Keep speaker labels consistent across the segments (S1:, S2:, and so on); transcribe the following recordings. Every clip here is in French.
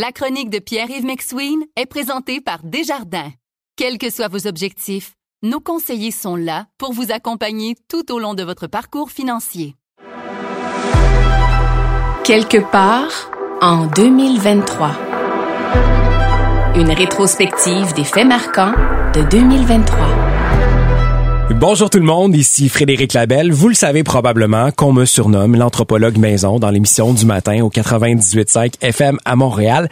S1: La chronique de Pierre-Yves McSween est présentée par Desjardins. Quels que soient vos objectifs, nos conseillers sont là pour vous accompagner tout au long de votre parcours financier.
S2: Quelque part en 2023. Une rétrospective des faits marquants de 2023.
S3: Bonjour tout le monde, ici Frédéric Labelle. Vous le savez probablement qu'on me surnomme l'anthropologue maison dans l'émission du matin au 98.5 FM à Montréal.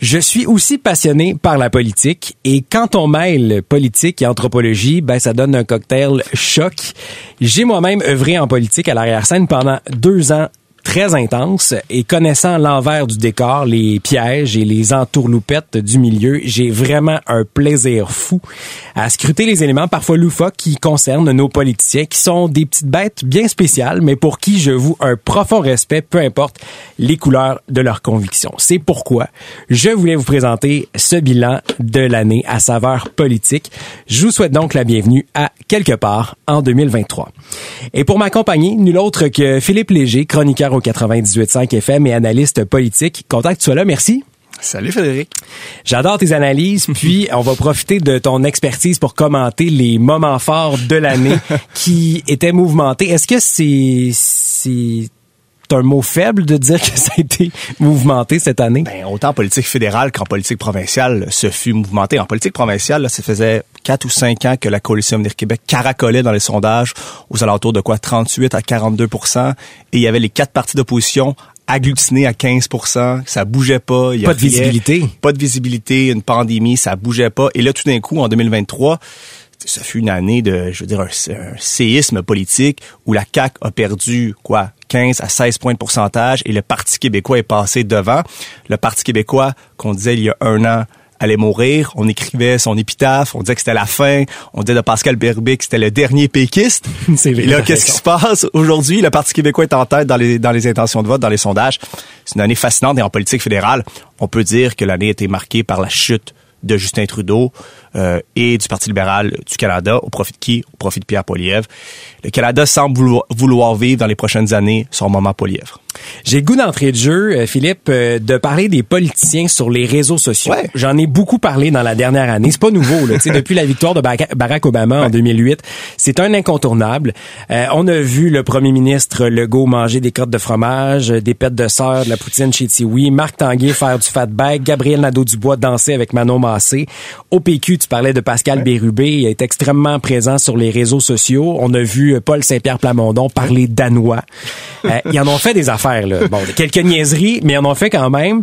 S3: Je suis aussi passionné par la politique et quand on mêle politique et anthropologie, ben ça donne un cocktail choc. J'ai moi-même œuvré en politique à l'arrière-scène pendant deux ans très intense et connaissant l'envers du décor, les pièges et les entourloupettes du milieu, j'ai vraiment un plaisir fou à scruter les éléments parfois loufoques qui concernent nos politiciens, qui sont des petites bêtes bien spéciales, mais pour qui je vous un profond respect, peu importe les couleurs de leurs convictions. C'est pourquoi je voulais vous présenter ce bilan de l'année à saveur politique. Je vous souhaite donc la bienvenue à quelque part en 2023. Et pour m'accompagner, nul autre que Philippe Léger, chroniqueur au 98.5 FM et analyste politique. Content que tu sois là. Merci.
S4: Salut Frédéric.
S3: J'adore tes analyses, puis on va profiter de ton expertise pour commenter les moments forts de l'année qui étaient mouvementés. Est-ce que c'est c'est un mot faible de dire que ça a été mouvementé cette année?
S4: Ben, autant en politique fédérale qu'en politique provinciale, ce fut mouvementé. En politique provinciale, là, ça faisait quatre ou cinq ans que la Coalition Avenir Québec caracolait dans les sondages aux alentours de quoi? 38 à 42% et il y avait les quatre partis d'opposition agglutinés à 15% ça bougeait pas.
S3: Il y pas de visibilité.
S4: Pas de visibilité, une pandémie, ça bougeait pas. Et là, tout d'un coup, en 2023, ça fut une année de, je veux dire, un, séisme politique où la CAQ a perdu, quoi, 15 à 16 points de pourcentage et le Parti québécois est passé devant. Le Parti québécois, qu'on disait il y a un an, allait mourir. On écrivait son épitaphe, on disait que c'était la fin. On disait de Pascal Berbic que c'était le dernier péquiste. et là, qu'est-ce qui se passe? Aujourd'hui, le Parti québécois est en tête dans les, dans les intentions de vote, dans les sondages. C'est une année fascinante et en politique fédérale, on peut dire que l'année a été marquée par la chute de Justin Trudeau euh, et du Parti libéral du Canada, au profit de qui? Au profit de Pierre Poilievre. Le Canada semble vouloir, vivre dans les prochaines années son moment Poilievre.
S3: J'ai goût d'entrée de jeu, euh, Philippe, euh, de parler des politiciens sur les réseaux sociaux. J'en ai beaucoup parlé dans la dernière année. C'est pas nouveau. Là. depuis la victoire de Barack Obama en 2008, c'est un incontournable. Euh, on a vu le premier ministre Legault manger des crottes de fromage, des pêtes de sœur, de la poutine chez Tiwi, Marc Tanguay faire du fatback, Gabriel Nadeau-Dubois danser avec Manon Massé. Au PQ, tu parlais de Pascal Bérubé, il est extrêmement présent sur les réseaux sociaux. On a vu Paul Saint-Pierre Plamondon parler danois. ils en ont fait des affaires Bon, quelques niaiseries, mais on en fait quand même.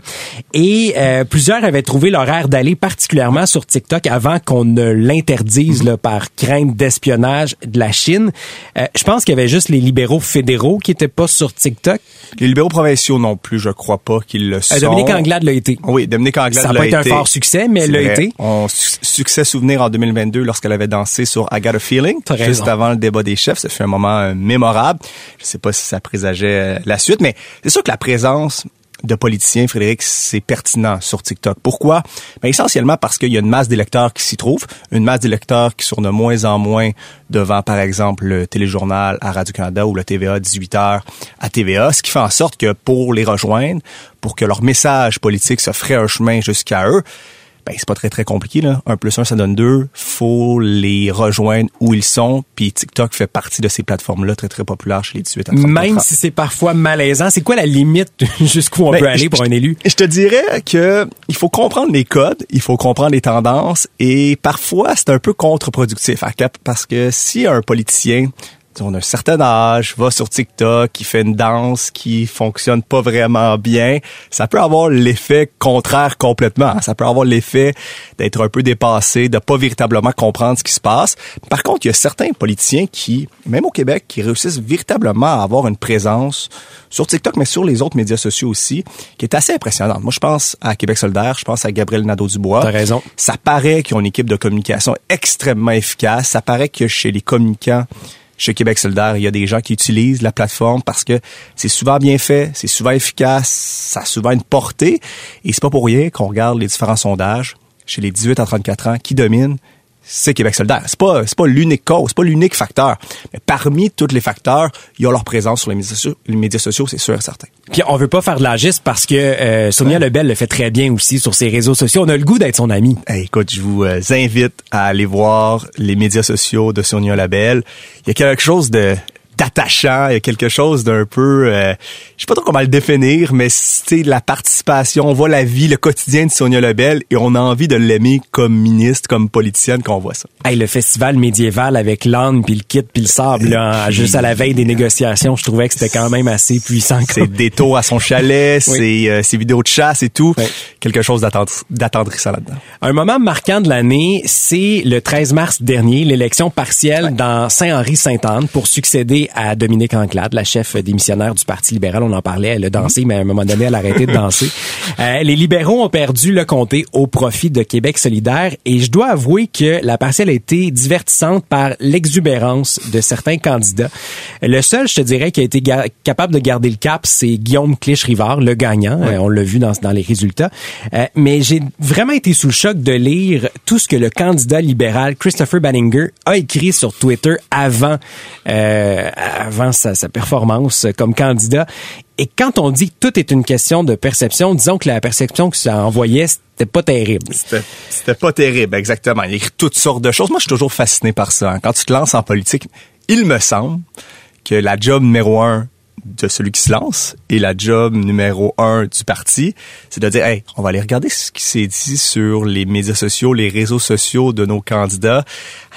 S3: Et euh, plusieurs avaient trouvé l'horaire d'aller particulièrement sur TikTok avant qu'on ne l'interdise là, par crainte d'espionnage de la Chine. Euh, je pense qu'il y avait juste les libéraux fédéraux qui étaient pas sur TikTok.
S4: Les libéraux provinciaux non plus, je crois pas qu'ils le euh, sont.
S3: Dominique Anglade l'a été.
S4: Oui, Dominique Anglade
S3: l'a été. Ça n'a pas été un fort succès, mais elle l'a été.
S4: On succès souvenir en 2022 lorsqu'elle avait dansé sur I Got a Feeling, juste avant le débat des chefs. Ça fait un moment mémorable. Je sais pas si ça présageait la suite, mais c'est sûr que la présence de politiciens, Frédéric, c'est pertinent sur TikTok. Pourquoi? Ben, essentiellement parce qu'il y a une masse d'électeurs qui s'y trouvent, une masse d'électeurs qui sont de moins en moins devant, par exemple, le téléjournal à Radio-Canada ou le TVA 18h à TVA, ce qui fait en sorte que pour les rejoindre, pour que leur message politique se ferait un chemin jusqu'à eux, ben c'est pas très très compliqué là. Un plus un ça donne deux. Faut les rejoindre où ils sont. Puis TikTok fait partie de ces plateformes là très très populaires chez les 18 à
S3: Même si c'est parfois malaisant, c'est quoi la limite jusqu'où on ben, peut aller pour un élu?
S4: Je te dirais que il faut comprendre les codes, il faut comprendre les tendances et parfois c'est un peu contre-productif à cap parce que si un politicien on a un certain âge, va sur TikTok, qui fait une danse qui fonctionne pas vraiment bien, ça peut avoir l'effet contraire complètement. Ça peut avoir l'effet d'être un peu dépassé, de pas véritablement comprendre ce qui se passe. Par contre, il y a certains politiciens qui, même au Québec, qui réussissent véritablement à avoir une présence sur TikTok, mais sur les autres médias sociaux aussi, qui est assez impressionnante. Moi, je pense à Québec solidaire, je pense à Gabriel Nadeau-Dubois.
S3: T'as raison.
S4: Ça paraît qu'ils ont une équipe de communication extrêmement efficace. Ça paraît que chez les communicants, chez Québec solidaire, il y a des gens qui utilisent la plateforme parce que c'est souvent bien fait, c'est souvent efficace, ça a souvent une portée. Et c'est pas pour rien qu'on regarde les différents sondages chez les 18 à 34 ans qui dominent. C'est Québec solidaire. C'est pas c'est pas l'unique cause, c'est pas l'unique facteur. Mais parmi tous les facteurs, il y a leur présence sur les médias sociaux, les médias sociaux, c'est sûr et certain.
S3: Puis on veut pas faire de l'agiste parce que euh, Sonia Lebel le fait très bien aussi sur ses réseaux sociaux. On a le goût d'être son ami.
S4: Hey, écoute, je vous euh, invite à aller voir les médias sociaux de Sonia Lebel. Il y a quelque chose de d'attachant, il y a quelque chose d'un peu, euh, je sais pas trop comment le définir, mais c'est la participation, on voit la vie, le quotidien de Sonia Lebel et on a envie de l'aimer comme ministre, comme politicienne quand on voit ça.
S3: Hey, le festival médiéval avec l'âne puis le kit puis le sable, là, juste à la veille des négociations, je trouvais que c'était quand même assez puissant.
S4: C'est des taux à son chalet, c'est euh, ses vidéos de chasse et tout, quelque chose d'attendrissant là-dedans.
S3: Un moment marquant de l'année, c'est le 13 mars dernier, l'élection partielle dans Saint-Henri-Sainte-Anne pour succéder à Dominique Anglade, la chef démissionnaire du Parti libéral. On en parlait, elle a dansé, mais à un moment donné, elle a arrêté de danser. Euh, les libéraux ont perdu le comté au profit de Québec solidaire et je dois avouer que la partielle a été divertissante par l'exubérance de certains candidats. Le seul, je te dirais, qui a été capable de garder le cap, c'est Guillaume Clich-Rivard, le gagnant. Euh, on l'a vu dans, dans les résultats. Euh, mais j'ai vraiment été sous le choc de lire tout ce que le candidat libéral Christopher Banninger a écrit sur Twitter avant euh, avant sa, performance comme candidat. Et quand on dit que tout est une question de perception, disons que la perception que ça envoyait, c'était pas terrible.
S4: C'était pas terrible, exactement. Il écrit toutes sortes de choses. Moi, je suis toujours fasciné par ça. Hein. Quand tu te lances en politique, il me semble que la job numéro un de celui qui se lance et la job numéro un du parti, c'est de dire, hey, on va aller regarder ce qui s'est dit sur les médias sociaux, les réseaux sociaux de nos candidats.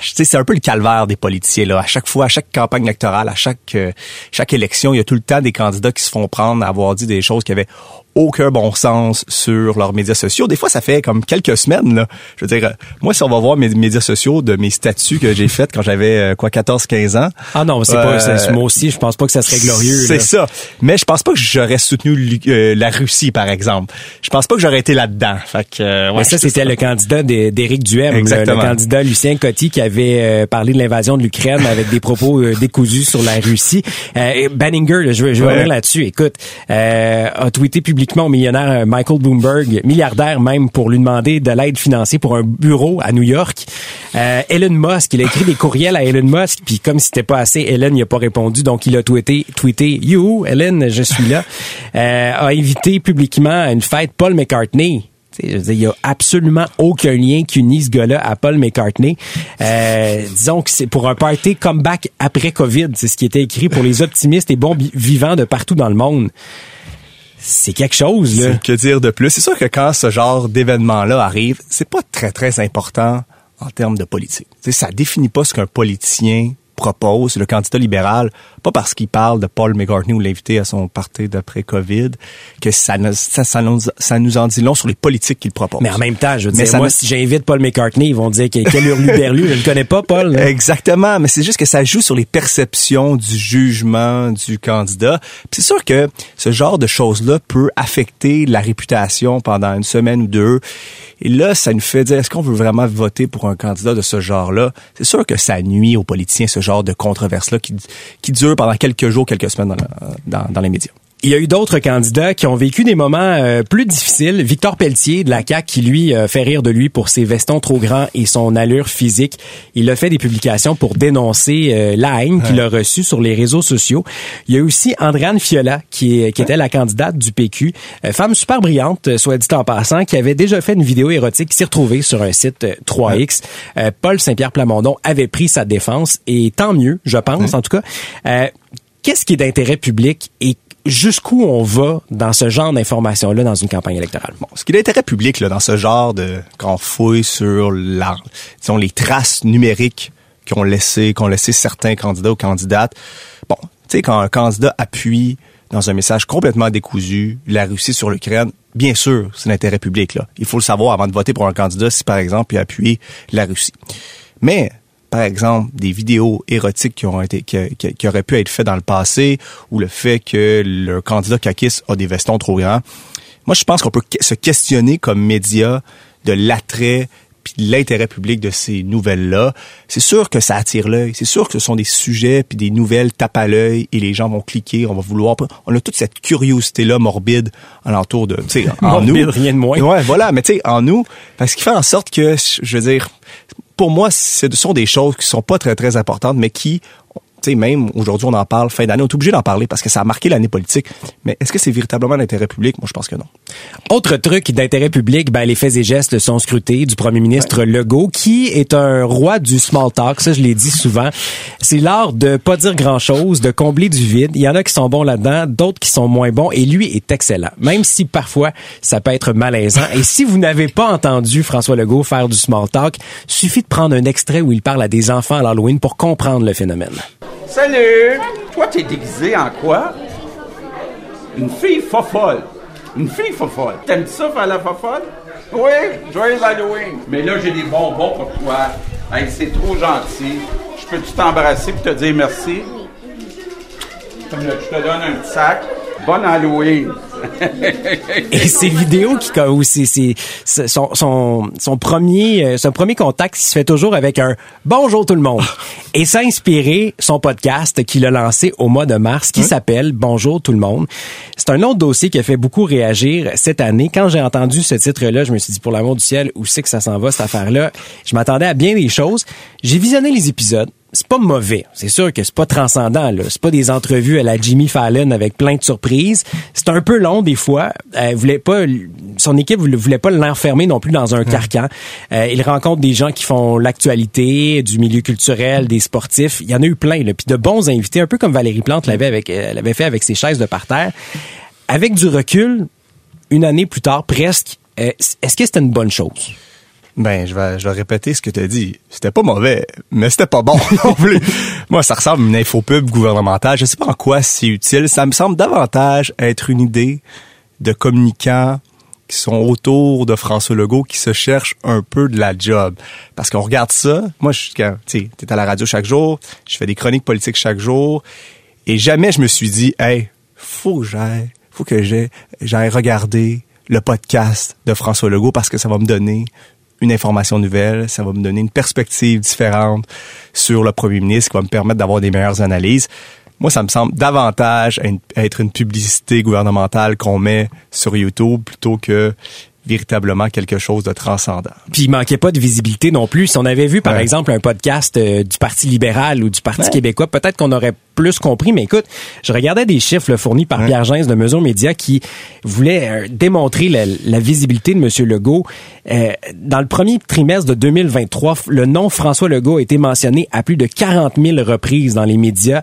S4: C'est un peu le calvaire des politiciens là. À chaque fois, à chaque campagne électorale, à chaque euh, chaque élection, il y a tout le temps des candidats qui se font prendre à avoir dit des choses qui avaient aucun bon sens sur leurs médias sociaux. Des fois, ça fait comme quelques semaines. Là. Je veux dire, moi, si on va voir mes médias sociaux de mes statuts que j'ai faites quand j'avais euh, quoi 14-15 ans.
S3: Ah non, c'est pas euh, moi aussi. Je pense pas que ça serait glorieux.
S4: C'est ça. Mais je pense pas que j'aurais soutenu euh, la Russie, par exemple. Je pense pas que j'aurais été là-dedans. Fait que,
S3: ouais, ça, c'était le candidat d'Éric Duhem, le, candidat Lucien Coty qui avait parlé de l'invasion de l'Ukraine avec des propos décousus sur la Russie. Banninger, je vais, je vais revenir là-dessus. Écoute, a tweeté publiquement au millionnaire euh, Michael Bloomberg, milliardaire même, pour lui demander de l'aide financière pour un bureau à New York. Euh, Elon Musk, il a écrit des courriels à Elon Musk, puis comme c'était pas assez, Elon n'y a pas répondu, donc il a tweeté, tweeté You, Elon, je suis là. Euh, a invité publiquement à une fête Paul McCartney. Il y a absolument aucun lien qui unit ce gars-là à Paul McCartney. Euh, disons que c'est pour un party comeback après COVID. C'est ce qui était écrit pour les optimistes et bons vivants de partout dans le monde c'est quelque chose là.
S4: Que dire de plus C'est sûr que quand ce genre d'événement-là arrive, c'est pas très très important en termes de politique. T'sais, ça définit pas ce qu'un politicien propose, le candidat libéral, pas parce qu'il parle de Paul McCartney ou l'invité à son parti d'après Covid, que ça, ça, ça, nous, ça nous en dit long sur les politiques qu'il propose.
S3: Mais en même temps, je veux dire, moi, si j'invite Paul McCartney, ils vont dire quel hurluberlu, je ne connais pas, Paul.
S4: Exactement, mais c'est juste que ça joue sur les perceptions du jugement du candidat. c'est sûr que ce genre de choses-là peut affecter la réputation pendant une semaine ou deux. Et là, ça nous fait dire, est-ce qu'on veut vraiment voter pour un candidat de ce genre-là? C'est sûr que ça nuit aux politiciens, ce genre de controverse-là qui, qui dure pendant quelques jours, quelques semaines dans, dans, dans les médias.
S3: Il y a eu d'autres candidats qui ont vécu des moments euh, plus difficiles. Victor Pelletier de la CAQ qui lui euh, fait rire de lui pour ses vestons trop grands et son allure physique. Il a fait des publications pour dénoncer euh, la haine qu'il a reçue sur les réseaux sociaux. Il y a aussi Andréane Fiola qui, qui était la candidate du PQ, femme super brillante, soit dit en passant, qui avait déjà fait une vidéo érotique qui s'est retrouvée sur un site 3X. Paul Saint-Pierre Plamondon avait pris sa défense et tant mieux, je pense en tout cas. Qu'est-ce qui est d'intérêt public et jusqu'où on va dans ce genre d'informations-là dans une campagne électorale?
S4: Bon, ce qui est d'intérêt public là, dans ce genre de quand on fouille sur la, disons, les traces numériques qu'ont laissé, qu'ont laissé certains candidats ou candidates. Bon, tu sais, quand un candidat appuie dans un message complètement décousu la Russie sur l'Ukraine, bien sûr, c'est l'intérêt public. Là. Il faut le savoir avant de voter pour un candidat si, par exemple, il appuie la Russie. Mais par exemple, des vidéos érotiques qui, ont été, qui, auraient pu être faites dans le passé, ou le fait que le candidat Kakis a des vestons trop grands. Moi, je pense qu'on peut se questionner comme média de l'attrait puis l'intérêt public de ces nouvelles-là. C'est sûr que ça attire l'œil. C'est sûr que ce sont des sujets puis des nouvelles tapent à l'œil et les gens vont cliquer. On va vouloir. On a toute cette curiosité-là morbide alentour de, tu sais, en
S3: nous. rien de moins.
S4: Ouais, voilà. Mais tu sais, en nous, parce qu'il fait en sorte que, je veux dire, pour moi, ce sont des choses qui sont pas très, très importantes, mais qui tu sais, même aujourd'hui, on en parle, fin d'année, on est obligé d'en parler parce que ça a marqué l'année politique. Mais est-ce que c'est véritablement l'intérêt public? Moi, je pense que non.
S3: Autre truc d'intérêt public, ben, les faits et gestes sont scrutés du premier ministre Legault, qui est un roi du small talk. Ça, je l'ai dit souvent. C'est l'art de pas dire grand chose, de combler du vide. Il y en a qui sont bons là-dedans, d'autres qui sont moins bons, et lui est excellent. Même si parfois, ça peut être malaisant. Et si vous n'avez pas entendu François Legault faire du small talk, suffit de prendre un extrait où il parle à des enfants à l'Halloween pour comprendre le phénomène.
S5: Salut! Toi, t'es déguisé en quoi? Une fille fofolle. Une fille fofolle. T'aimes ça faire la fofolle? Oui, joyeux Halloween. Mais là, j'ai des bonbons pour toi. Hey, c'est trop gentil. Je peux-tu t'embrasser pour te dire merci? Je te donne un petit sac. Bonne Halloween.
S3: Et ces vidéos qui aussi c'est son, son, son premier euh, son premier contact qui se fait toujours avec un bonjour tout le monde. Et ça a inspiré son podcast qu'il a lancé au mois de mars qui s'appelle Bonjour tout le monde. C'est un autre dossier qui a fait beaucoup réagir cette année. Quand j'ai entendu ce titre-là, je me suis dit pour l'amour du ciel, où c'est que ça s'en va cette affaire-là? Je m'attendais à bien des choses. J'ai visionné les épisodes c'est pas mauvais. C'est sûr que c'est pas transcendant. Là. C'est pas des entrevues à la Jimmy Fallon avec plein de surprises. C'est un peu long des fois. Euh, voulait pas, son équipe ne voulait pas l'enfermer non plus dans un carcan. Euh, il rencontre des gens qui font l'actualité, du milieu culturel, des sportifs. Il y en a eu plein. Là. Puis de bons invités, un peu comme Valérie Plante l'avait avec, euh, l'avait fait avec ses chaises de parterre. Avec du recul, une année plus tard, presque, euh, est-ce que c'était une bonne chose?
S4: Ben, je vais, je vais répéter ce que tu as dit. C'était pas mauvais, mais c'était pas bon non plus. Moi, ça ressemble à une infopub gouvernementale. Je sais pas en quoi c'est utile. Ça me semble davantage être une idée de communicants qui sont autour de François Legault qui se cherchent un peu de la job. Parce qu'on regarde ça. Moi, je tu sais, à la radio chaque jour. Je fais des chroniques politiques chaque jour. Et jamais je me suis dit, hey, faut que j'aille, faut que j'aille regarder le podcast de François Legault parce que ça va me donner une information nouvelle, ça va me donner une perspective différente sur le premier ministre qui va me permettre d'avoir des meilleures analyses. Moi, ça me semble davantage être une publicité gouvernementale qu'on met sur YouTube plutôt que véritablement quelque chose de transcendant.
S3: Puis il manquait pas de visibilité non plus. Si on avait vu par exemple un podcast euh, du Parti libéral ou du Parti québécois, peut-être qu'on aurait plus compris. Mais écoute, je regardais des chiffres fournis par Pierre Gens de Mesure Média qui voulait euh, démontrer la, visibilité de M. Legault. Euh, dans le premier trimestre de 2023, le nom François Legault a été mentionné à plus de 40 000 reprises dans les médias.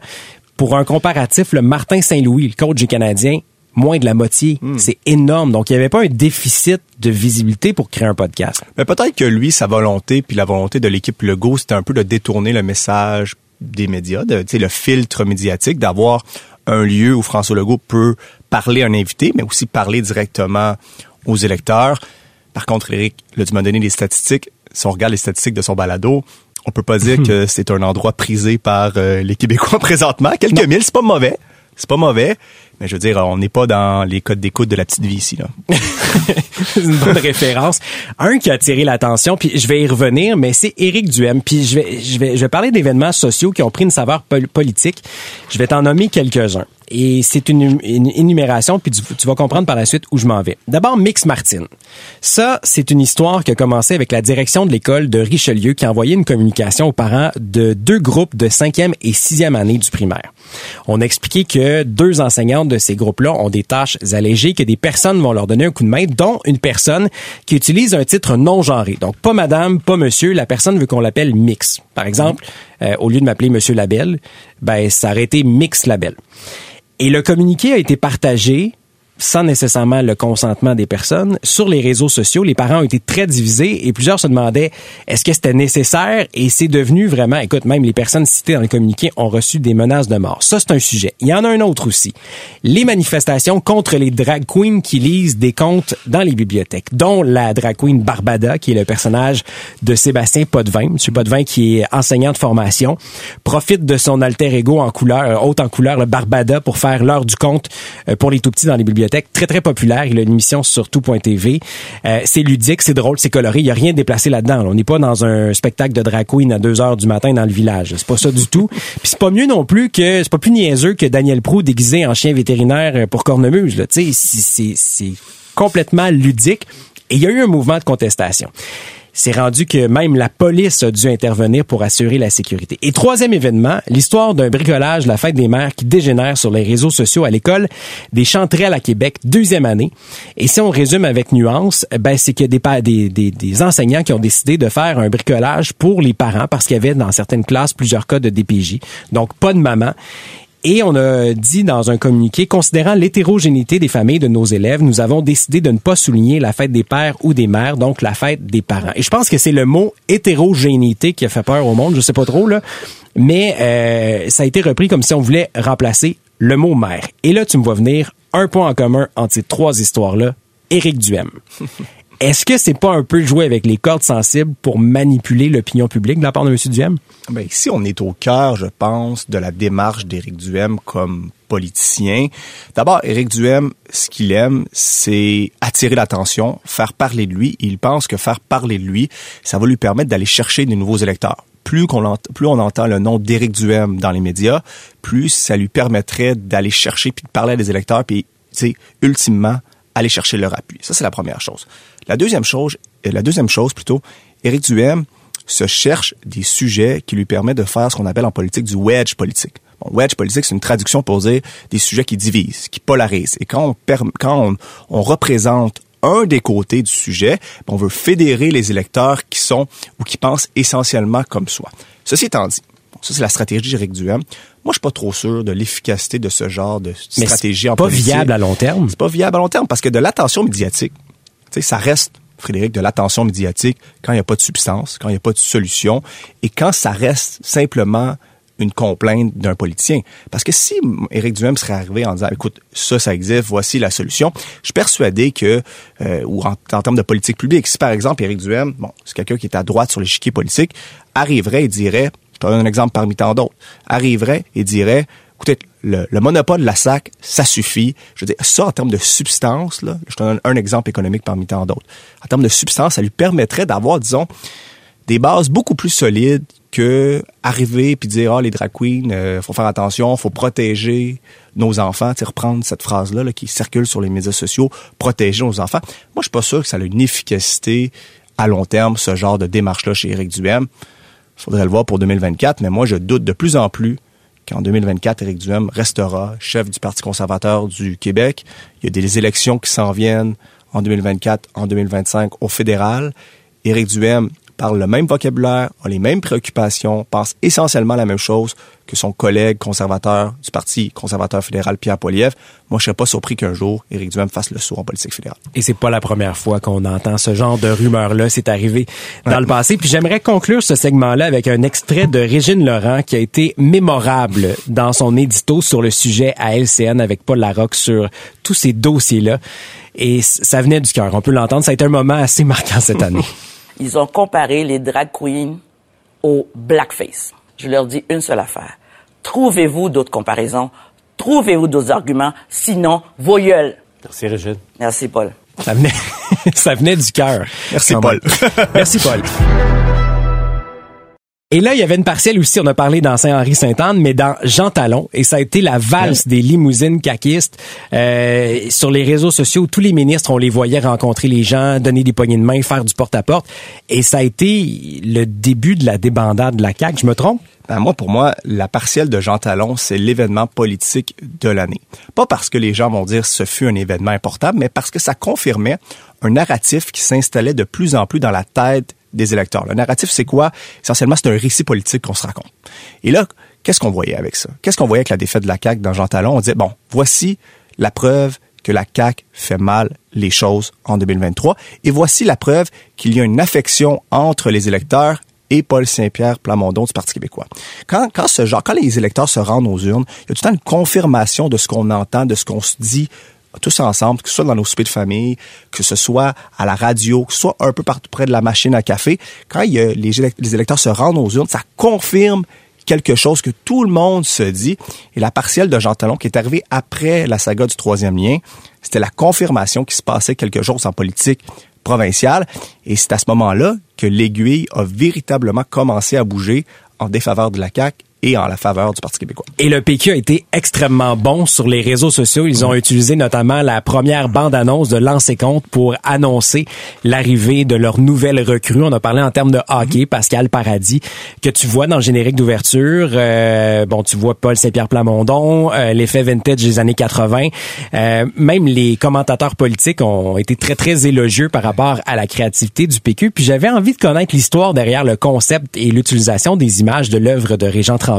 S3: Pour un comparatif, le Martin Saint-Louis, le coach du Canadien, moins de la moitié. Hmm. C'est énorme. Donc, il n'y avait pas un déficit de visibilité pour créer un podcast.
S4: Mais peut-être que lui, sa volonté, puis la volonté de l'équipe Legault, c'était un peu de détourner le message des médias, de, le filtre médiatique, d'avoir un lieu où François Legault peut parler à un invité, mais aussi parler directement aux électeurs. Par contre, Eric, là, tu m'as donné des statistiques. Si on regarde les statistiques de son balado, on peut pas dire que c'est un endroit prisé par euh, les Québécois présentement. Quelques mille, c'est pas mauvais. C'est pas mauvais. Mais je veux dire, on n'est pas dans les codes d'écoute de la petite vie ici. Là.
S3: une bonne référence. Un qui a attiré l'attention, puis je vais y revenir, mais c'est Éric Duhem. Puis je vais, je vais, je vais parler d'événements sociaux qui ont pris une saveur politique. Je vais t'en nommer quelques-uns. Et c'est une, une, énumération, puis tu, vas comprendre par la suite où je m'en vais. D'abord, Mix Martin. Ça, c'est une histoire qui a commencé avec la direction de l'école de Richelieu qui a envoyé une communication aux parents de deux groupes de cinquième et sixième année du primaire. On a expliqué que deux enseignantes de ces groupes-là ont des tâches allégées, que des personnes vont leur donner un coup de main, dont une personne qui utilise un titre non genré. Donc, pas madame, pas monsieur, la personne veut qu'on l'appelle Mix. Par exemple, euh, au lieu de m'appeler Monsieur Labelle, ben, ça aurait été Mix Labelle. Et le communiqué a été partagé sans nécessairement le consentement des personnes. Sur les réseaux sociaux, les parents ont été très divisés et plusieurs se demandaient est-ce que c'était nécessaire? Et c'est devenu vraiment, écoute, même les personnes citées dans le communiqué ont reçu des menaces de mort. Ça, c'est un sujet. Il y en a un autre aussi. Les manifestations contre les drag queens qui lisent des contes dans les bibliothèques, dont la drag queen Barbada, qui est le personnage de Sébastien Potvin. Monsieur Potvin, qui est enseignant de formation, profite de son alter ego en couleur, haute en couleur, le Barbada, pour faire l'heure du conte euh, pour les tout petits dans les bibliothèques très très populaire. Il a une émission sur tout.tv. Euh, c'est ludique, c'est drôle, c'est coloré. Il y a rien déplacé là-dedans. On n'est pas dans un spectacle de drag queen à 2 heures du matin dans le village. C'est pas ça du tout. Puis c'est pas mieux non plus que c'est pas plus niaiseux que Daniel Prou déguisé en chien vétérinaire pour cornemuse. Tu sais, c'est complètement ludique. Et il y a eu un mouvement de contestation. C'est rendu que même la police a dû intervenir pour assurer la sécurité. Et troisième événement, l'histoire d'un bricolage, la fête des mères qui dégénère sur les réseaux sociaux à l'école des Chanterelles à Québec, deuxième année. Et si on résume avec nuance, ben c'est qu'il y a des, des, des, enseignants qui ont décidé de faire un bricolage pour les parents parce qu'il y avait dans certaines classes plusieurs cas de DPJ. Donc pas de maman. Et on a dit dans un communiqué, considérant l'hétérogénéité des familles de nos élèves, nous avons décidé de ne pas souligner la fête des pères ou des mères, donc la fête des parents. Et je pense que c'est le mot hétérogénéité qui a fait peur au monde, je sais pas trop là, mais euh, ça a été repris comme si on voulait remplacer le mot mère. Et là, tu me vois venir un point en commun entre ces trois histoires-là, Éric Duhem. Est-ce que c'est pas un peu jouer avec les cordes sensibles pour manipuler l'opinion publique de la part de M. Duhem?
S4: Ben, ici, on est au cœur, je pense, de la démarche d'Éric Duhem comme politicien. D'abord, Éric Duhem, ce qu'il aime, c'est attirer l'attention, faire parler de lui. Il pense que faire parler de lui, ça va lui permettre d'aller chercher de nouveaux électeurs. Plus, qu'on plus on entend le nom d'Éric Duhem dans les médias, plus ça lui permettrait d'aller chercher puis de parler à des électeurs puis, tu sais, ultimement, aller chercher leur appui. Ça, c'est la première chose. La deuxième chose, euh, la deuxième chose plutôt, Éric Duhem se cherche des sujets qui lui permettent de faire ce qu'on appelle en politique du wedge politique. Bon, wedge politique, c'est une traduction pour dire des sujets qui divisent, qui polarisent. Et quand on, quand on, représente un des côtés du sujet, ben, on veut fédérer les électeurs qui sont ou qui pensent essentiellement comme soi. Ceci étant dit, ça c'est la stratégie d'Éric Duhem. Moi, je suis pas trop sûr de l'efficacité de ce genre de stratégie
S3: en politique. Pas viable à long terme.
S4: C'est pas viable à long terme parce que de l'attention médiatique, tu sais, ça reste Frédéric, de l'attention médiatique quand il n'y a pas de substance, quand il n'y a pas de solution et quand ça reste simplement une complainte d'un politicien. Parce que si Éric Duhem serait arrivé en disant, écoute, ça, ça existe, voici la solution, je suis persuadé que, euh, ou en, termes de politique publique, si par exemple Éric Duhem, bon, c'est quelqu'un qui est à droite sur l'échiquier politique, arriverait et dirait, je te donne un exemple parmi tant d'autres, arriverait et dirait, écoutez, le, monopole de la SAC, ça suffit. Je veux dire, ça, en termes de substance, là, je te donne un exemple économique parmi tant d'autres. En termes de substance, ça lui permettrait d'avoir, disons, des bases beaucoup plus solides que arriver puis dire ah les drag queens euh, faut faire attention faut protéger nos enfants tu reprendre cette phrase là, là, qui circule sur les médias sociaux protéger nos enfants moi je suis pas sûr que ça a une efficacité à long terme ce genre de démarche là chez Éric Duhem faudrait le voir pour 2024, mais moi, je doute de plus en plus qu'en 2024, Éric Duhem restera chef du Parti conservateur du Québec. Il y a des élections qui s'en viennent en 2024, en 2025 au fédéral. Éric Duhem parle le même vocabulaire, a les mêmes préoccupations, pense essentiellement la même chose que son collègue conservateur du Parti conservateur fédéral, Pierre Poilievre. Moi, je serais pas surpris qu'un jour, Éric Duhem fasse le saut en politique fédérale.
S3: Et c'est pas la première fois qu'on entend ce genre de rumeurs-là. C'est arrivé dans le passé. Puis j'aimerais conclure ce segment-là avec un extrait de Régine Laurent qui a été mémorable dans son édito sur le sujet à LCN avec Paul Larocque sur tous ces dossiers-là. Et ça venait du cœur. On peut l'entendre. Ça a été un moment assez marquant cette année.
S6: Ils ont comparé les drag queens au blackface. Je leur dis une seule affaire. Trouvez-vous d'autres comparaisons, trouvez-vous d'autres arguments, sinon, vos gueules.
S3: Merci, Régine.
S6: Merci, Paul.
S3: Ça venait, ça venait du cœur.
S4: Merci, Paul.
S3: Merci, Paul. Et là, il y avait une partielle aussi, on a parlé dans Saint-Henri-Sainte-Anne, mais dans Jean Talon, et ça a été la valse des limousines caquistes. Euh, sur les réseaux sociaux, tous les ministres, on les voyait rencontrer les gens, donner des poignées de main, faire du porte-à-porte. Et ça a été le début de la débandade de la CAQ, je me trompe?
S4: Ben moi, pour moi, la partielle de Jean Talon, c'est l'événement politique de l'année. Pas parce que les gens vont dire ce fut un événement important, mais parce que ça confirmait un narratif qui s'installait de plus en plus dans la tête des électeurs. Le narratif, c'est quoi? Essentiellement, c'est un récit politique qu'on se raconte. Et là, qu'est-ce qu'on voyait avec ça? Qu'est-ce qu'on voyait avec la défaite de la CAQ dans Jean Talon? On disait, bon, voici la preuve que la CAQ fait mal les choses en 2023. Et voici la preuve qu'il y a une affection entre les électeurs et Paul Saint-Pierre Plamondon du Parti québécois. Quand, quand ce genre, quand les électeurs se rendent aux urnes, il y a tout le temps une confirmation de ce qu'on entend, de ce qu'on se dit tous ensemble, que ce soit dans nos soupers de famille, que ce soit à la radio, que ce soit un peu partout près de la machine à café, quand les, les électeurs se rendent aux urnes, ça confirme quelque chose que tout le monde se dit. Et la partielle de Jean Talon, qui est arrivée après la saga du troisième lien, c'était la confirmation qu'il se passait quelque chose en politique provinciale. Et c'est à ce moment-là que l'aiguille a véritablement commencé à bouger en défaveur de la CAQ et en la faveur du Parti québécois.
S3: Et le PQ a été extrêmement bon sur les réseaux sociaux. Ils ont utilisé notamment la première bande-annonce de Lancer Compte pour annoncer l'arrivée de leur nouvelle recrue. On a parlé en termes de hockey, Pascal Paradis, que tu vois dans le générique d'ouverture. Euh, bon, tu vois Paul Saint-Pierre Plamondon, euh, l'effet vintage des années 80. Euh, même les commentateurs politiques ont été très, très élogieux par rapport à la créativité du PQ. Puis j'avais envie de connaître l'histoire derrière le concept et l'utilisation des images de l'œuvre de Régent Tremblay.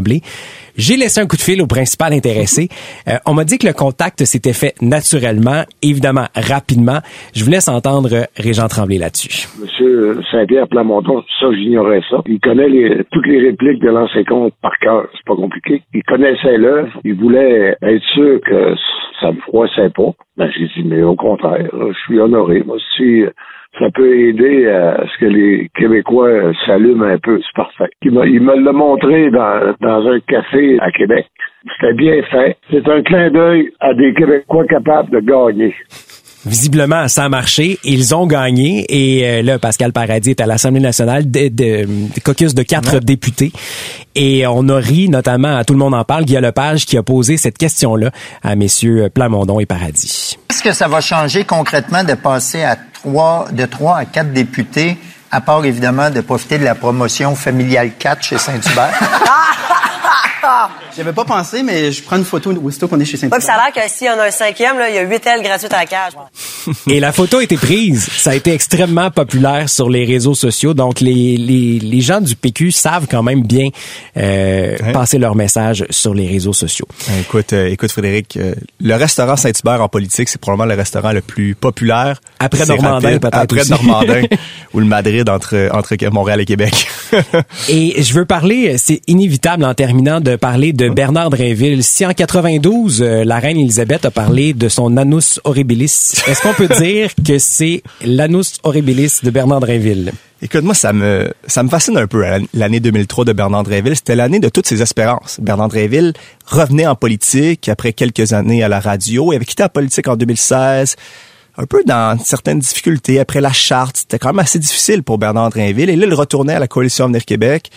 S3: J'ai laissé un coup de fil au principal intéressé. Euh, on m'a dit que le contact s'était fait naturellement, évidemment rapidement. Je vous laisse entendre Régent Tremblay là-dessus.
S7: Monsieur Saint-Pierre Plamondon, ça j'ignorais ça. Il connaît toutes les répliques de l'ancien compte par cœur. C'est pas compliqué. Il connaissait l'œuvre. Il voulait être sûr que ça me froissait pas. Ben, j'ai dit, mais au contraire, je suis honoré. Moi, si ça peut aider à ce que les Québécois s'allument un peu, c'est parfait. Il me l'a montré dans, dans un café à Québec. C'était bien fait. C'est un clin d'œil à des Québécois capables de gagner.
S3: Visiblement, ça a marché. Ils ont gagné. Et euh, là, Pascal Paradis est à l'Assemblée nationale, de, de, caucus de quatre députés. Et on a ri, notamment, à Tout le monde en parle, Guy Lepage, qui a posé cette question-là à messieurs Plamondon et Paradis.
S8: Est-ce que ça va changer concrètement de passer à trois, de trois à quatre députés, à part évidemment de profiter de la promotion familiale 4 chez Saint-Hubert?
S9: J'avais pas pensé, mais je prends une photo aussitôt qu'on est chez Saint-Hubert.
S10: ça a l'air que s'il y en a un cinquième, là, il y a huit ailes gratuites à la cage.
S3: Et la photo a été prise. Ça a été extrêmement populaire sur les réseaux sociaux. Donc, les, les, les gens du PQ savent quand même bien euh, passer leur message sur les réseaux sociaux.
S4: Écoute, euh, écoute Frédéric, euh, le restaurant Saint-Hubert en politique, c'est probablement le restaurant le plus populaire.
S3: Après Normandin, peut-être
S4: Après
S3: aussi.
S4: Normandin ou le Madrid entre, entre Montréal et Québec.
S3: et je veux parler, c'est inévitable en terminant de parler de Bernard. Si en 92, euh, la reine Elisabeth a parlé de son anus horribilis, est-ce qu'on peut dire que c'est l'anus horribilis de Bernard Drainville?
S4: Écoute, moi, ça me, ça me fascine un peu, l'année 2003 de Bernard Drainville. C'était l'année de toutes ses espérances. Bernard Drainville revenait en politique après quelques années à la radio. Il avait quitté la politique en 2016 un peu dans certaines difficultés après la charte. C'était quand même assez difficile pour Bernard Drainville. Et là, il retournait à la coalition Avenir Québec.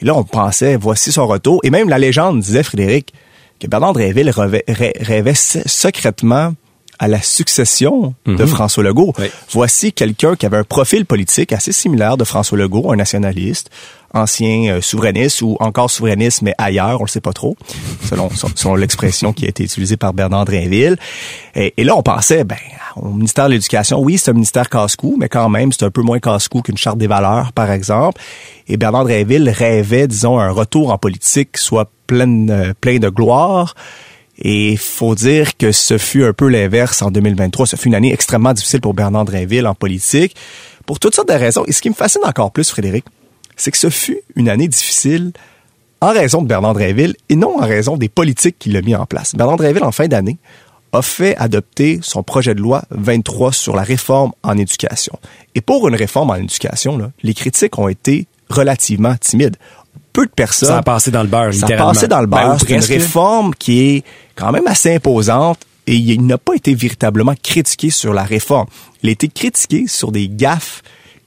S4: Et là, on pensait, voici son retour. Et même la légende disait, Frédéric, que Bernard rêvait, rêvait secrètement à la succession de mhm. François Legault. Voici quelqu'un qui avait un profil politique assez similaire de François Legault, un nationaliste, ancien euh, souverainiste ou encore souverainiste, mais ailleurs, on le sait pas trop, selon, selon l'expression qui a été utilisée par Bernard Drainville. Et, et là, on pensait, ben, au ministère de l'Éducation, oui, c'est un ministère casse-cou, mais quand même, c'est un peu moins casse-cou qu'une charte des valeurs, par exemple. Et Bernard Drainville rêvait, disons, un retour en politique soit plein, euh, plein de gloire. Et faut dire que ce fut un peu l'inverse en 2023. Ce fut une année extrêmement difficile pour Bernard Drainville en politique, pour toutes sortes de raisons. Et ce qui me fascine encore plus, Frédéric, c'est que ce fut une année difficile en raison de Bernard Drainville et non en raison des politiques qu'il a mis en place. Bernard Drainville, en fin d'année, a fait adopter son projet de loi 23 sur la réforme en éducation. Et pour une réforme en éducation, là, les critiques ont été relativement timides. Peu de personnes...
S3: Ça a passé dans le beurre,
S4: Ça a passé dans le beurre. Ben, c'est une réforme qui est quand même assez imposante et il n'a pas été véritablement critiqué sur la réforme. Il a été critiqué sur des gaffes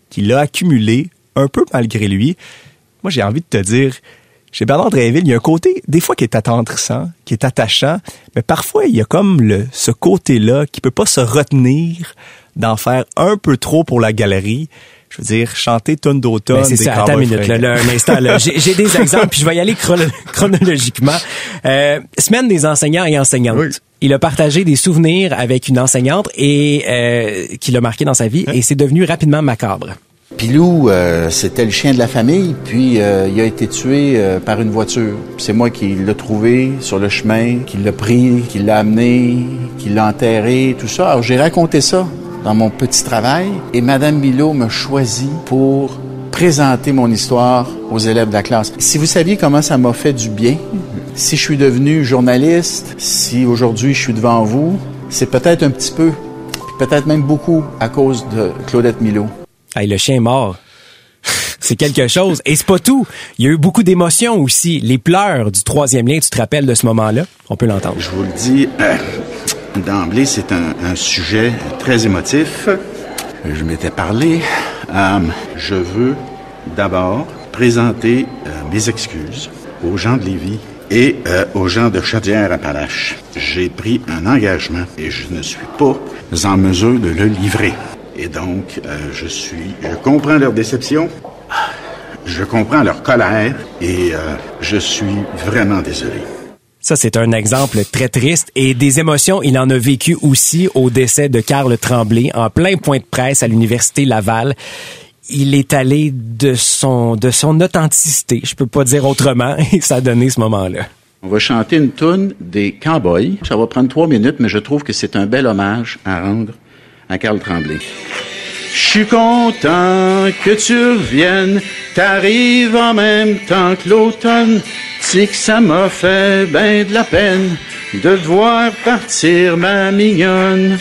S4: qu'il a accumulées un peu malgré lui. Moi, j'ai envie de te dire, chez Bernard Dréville, il y a un côté, des fois, qui est attendrissant, qui est attachant, mais parfois, il y a comme le, ce côté-là qui peut pas se retenir d'en faire un peu trop pour la galerie. Je veux dire, chanter tonne d'automne.
S3: c'est ça, attends une minute, là, un instant. J'ai des exemples, puis je vais y aller chronologiquement. Euh, semaine des enseignants et enseignantes. Il a partagé des souvenirs avec une enseignante et euh, qui l'a marqué dans sa vie, hein? et c'est devenu rapidement macabre.
S11: Pilou, euh, c'était le chien de la famille, puis euh, il a été tué euh, par une voiture. C'est moi qui l'ai trouvé sur le chemin, qui l'a pris, qui l'a amené, qui l'a enterré, tout ça. Alors j'ai raconté ça dans mon petit travail, et Madame Milo m'a choisi pour présenter mon histoire aux élèves de la classe. Si vous saviez comment ça m'a fait du bien, si je suis devenu journaliste, si aujourd'hui je suis devant vous, c'est peut-être un petit peu, peut-être même beaucoup à cause de Claudette Milo.
S3: Hey, le chien est mort. C'est quelque chose. Et c'est pas tout. Il y a eu beaucoup d'émotions aussi. Les pleurs du troisième lien, tu te rappelles de ce moment-là? On peut l'entendre.
S11: Je vous le dis, euh, d'emblée, c'est un, sujet très émotif. Je m'étais parlé. Euh, je veux d'abord présenter euh, mes excuses
S12: aux gens de Lévis et euh, aux gens de Chaudière-Appalaches. J'ai pris un engagement et je ne suis pas en mesure de le livrer. Et donc, je suis, je comprends leur déception, je comprends leur colère et je suis vraiment désolé.
S3: Ça, c'est un exemple très triste et des émotions, il en a vécu aussi au décès de Karl Tremblay en plein point de presse à l'Université Laval. Il est allé de son, authenticité, je peux pas dire autrement, et ça a donné ce moment-là.
S11: On va chanter une tune des Cowboys. Ça va prendre trois minutes, mais je trouve que c'est un bel hommage à rendre à Karl Tremblay. Je suis content que tu reviennes, t'arrives en même temps que l'automne. C'est que ça m'a fait ben de la peine de te voir partir, ma mignonne.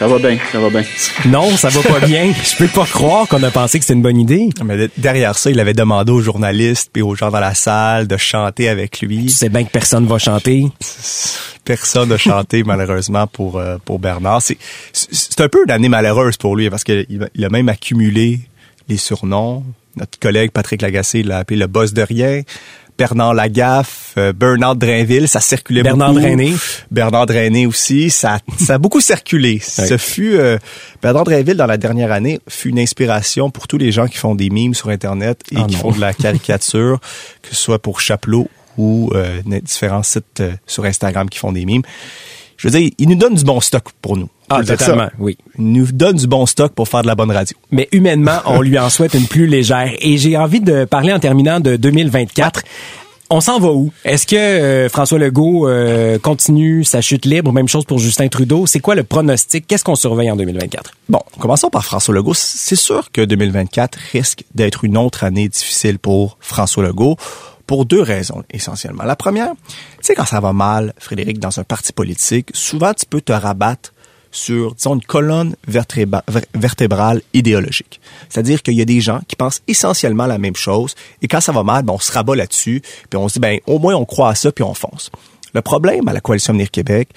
S11: Ça va bien, ça va bien.
S3: Non, ça va pas bien. Je peux pas croire qu'on a pensé que c'était une bonne idée.
S4: Mais derrière ça, il avait demandé aux journalistes et aux gens dans la salle de chanter avec lui.
S3: Tu sais bien que personne va chanter.
S4: Personne n'a chanté malheureusement pour euh, pour Bernard. C'est c'est un peu une année malheureuse pour lui parce qu'il il a même accumulé les surnoms. Notre collègue Patrick Lagacé l'a appelé le boss de rien. Bernard Lagaffe, euh, Bernard Drainville, ça circulait
S3: Bernard
S4: beaucoup.
S3: Drainé.
S4: Bernard Drainé aussi, ça, ça a beaucoup circulé. Ce fut euh, Bernard Drainville dans la dernière année fut une inspiration pour tous les gens qui font des mimes sur internet et
S3: Oh
S4: qui
S3: non.
S4: font de la caricature, que ce soit pour Chapelot ou euh, différents sites euh, sur Instagram qui font des mimes. Je veux dire, il nous donne du bon stock pour nous.
S3: Ah,
S4: ça.
S3: totalement, oui.
S4: Nous donne du bon stock pour faire de la bonne radio.
S3: Mais humainement, on lui en souhaite une plus légère. Et j'ai envie de parler en terminant de 2024. On s'en va où? Est-ce que euh, François Legault euh, continue sa chute libre? Même chose pour Justin Trudeau. C'est quoi le pronostic? Qu'est-ce qu'on surveille en 2024?
S4: Bon, commençons par François Legault. C'est sûr que 2024 risque d'être une autre année difficile pour François Legault pour deux raisons essentiellement. La première, tu sais quand ça va mal, Frédéric, dans un parti politique, souvent tu peux te rabattre sur, disons, une colonne vertébrale idéologique. C'est-à-dire qu'il y a des gens qui pensent essentiellement la même chose, et quand ça va mal, ben, on se rabat là-dessus, puis on se dit, ben, au moins on croit à ça, puis on fonce. Le problème à la Coalition Avenir Québec,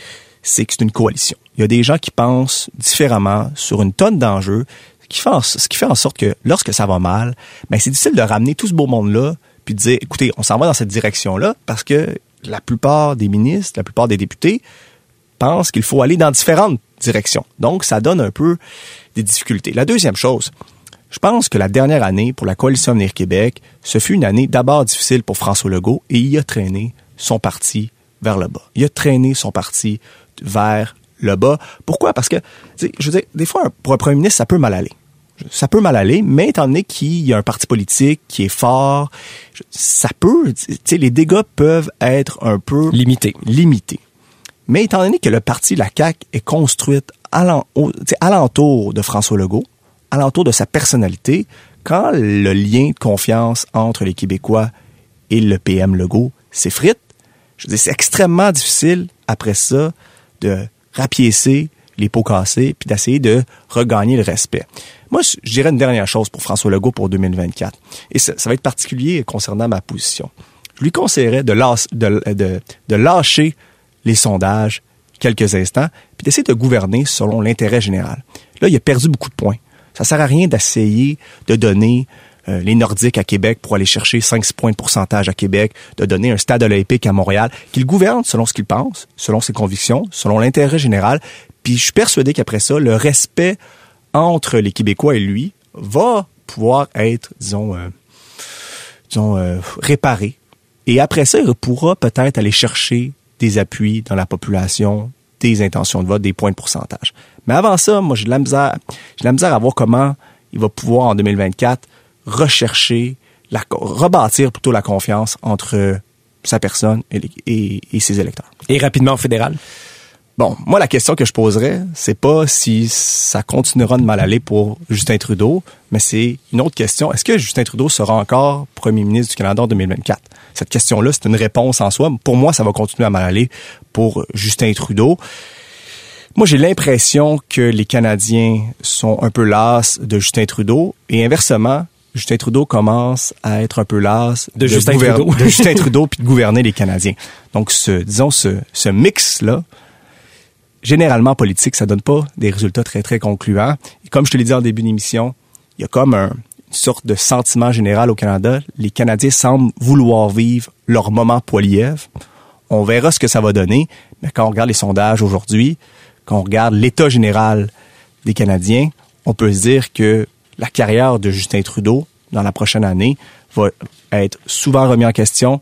S4: c'est que c'est une coalition. Il y a des gens qui pensent différemment sur une tonne d'enjeux, qui ce qui fait en sorte que lorsque ça va mal, ben, c'est difficile de ramener tout ce beau monde-là, puis de dire, écoutez, on s'en va dans cette direction-là, parce que la plupart des ministres, la plupart des députés, pensent qu'il faut aller dans différentes directions. Donc, ça donne un peu des difficultés. La deuxième chose, je pense que la dernière année pour la Coalition Avenir Québec, ce fut une année d'abord difficile pour François Legault et il a traîné son parti vers le bas. Il a traîné son parti vers le bas. Pourquoi? Parce que, je veux dire, des fois, pour un premier ministre, ça peut mal aller. Ça peut mal aller, mais étant donné qu'il y a un parti politique qui est fort, ça peut, tu sais, les dégâts peuvent être un peu
S3: Limité.
S4: limités. Mais étant donné que le parti, la CAQ, est construite alentour de François Legault, alentour de sa personnalité, quand le lien de confiance entre les Québécois et le PM Legault s'effrite, je dire, c'est extrêmement difficile après ça de rapiécer les pots cassés puis d'essayer de regagner le respect. Moi, je dirais une dernière chose pour François Legault pour 2024. Et ça, va être particulier concernant ma position. Je lui conseillerais de lâcher les sondages quelques instants puis d'essayer de gouverner selon l'intérêt général. Là, il a perdu beaucoup de points. Ça sert à rien d'essayer de donner euh, les Nordiques à Québec pour aller chercher 5-6 points de pourcentage à Québec, de donner un stade olympique à Montréal, qu'il gouverne selon ce qu'il pense, selon ses convictions, selon l'intérêt général. Puis je suis persuadé qu'après ça, le respect entre les Québécois et lui va pouvoir être, disons, euh, disons euh, réparé. Et après ça, il pourra peut-être aller chercher des appuis dans la population, des intentions de vote, des points de pourcentage. Mais avant ça, moi, j'ai de la misère, j'ai de la misère à voir comment il va pouvoir, en 2024, rechercher, la, rebâtir plutôt la confiance entre sa personne et, ses électeurs.
S3: Et rapidement au fédéral?
S4: Bon, moi, la question que je poserais, c'est pas si ça continuera de mal aller pour Justin Trudeau, mais c'est une autre question. Est-ce que Justin Trudeau sera encore premier ministre du Canada en 2024? Cette question-là, c'est une réponse en soi. Pour moi, ça va continuer à mal aller pour Justin Trudeau. Moi, j'ai l'impression que les Canadiens sont un peu las de Justin Trudeau et inversement, Justin Trudeau commence à être un peu las
S3: De Justin Trudeau.
S4: de Justin Trudeau puis de gouverner les Canadiens. Donc, ce, disons, ce, ce mix-là, généralement politique, ça donne pas des résultats très, très concluants. Et comme je te l'ai dit en début d'émission, il y a comme un, une sorte de sentiment général au Canada. Les Canadiens semblent vouloir vivre leur moment Poiliev. On verra ce que ça va donner, mais quand on regarde les sondages aujourd'hui, quand on regarde l'état général des Canadiens, on peut se dire que la carrière de Justin Trudeau dans la prochaine année va être souvent remis en question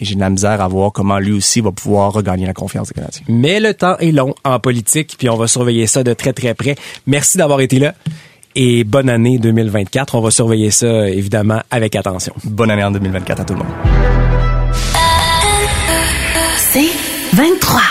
S4: et j'ai de la misère à voir comment lui aussi va pouvoir regagner la confiance des Canadiens.
S3: Mais le temps est long en politique, puis on va surveiller ça de très très près. Merci d'avoir été là. Et bonne année 2024. On va surveiller ça, évidemment, avec attention.
S4: Bonne année en 2024 à tout le monde.
S2: C'est 23.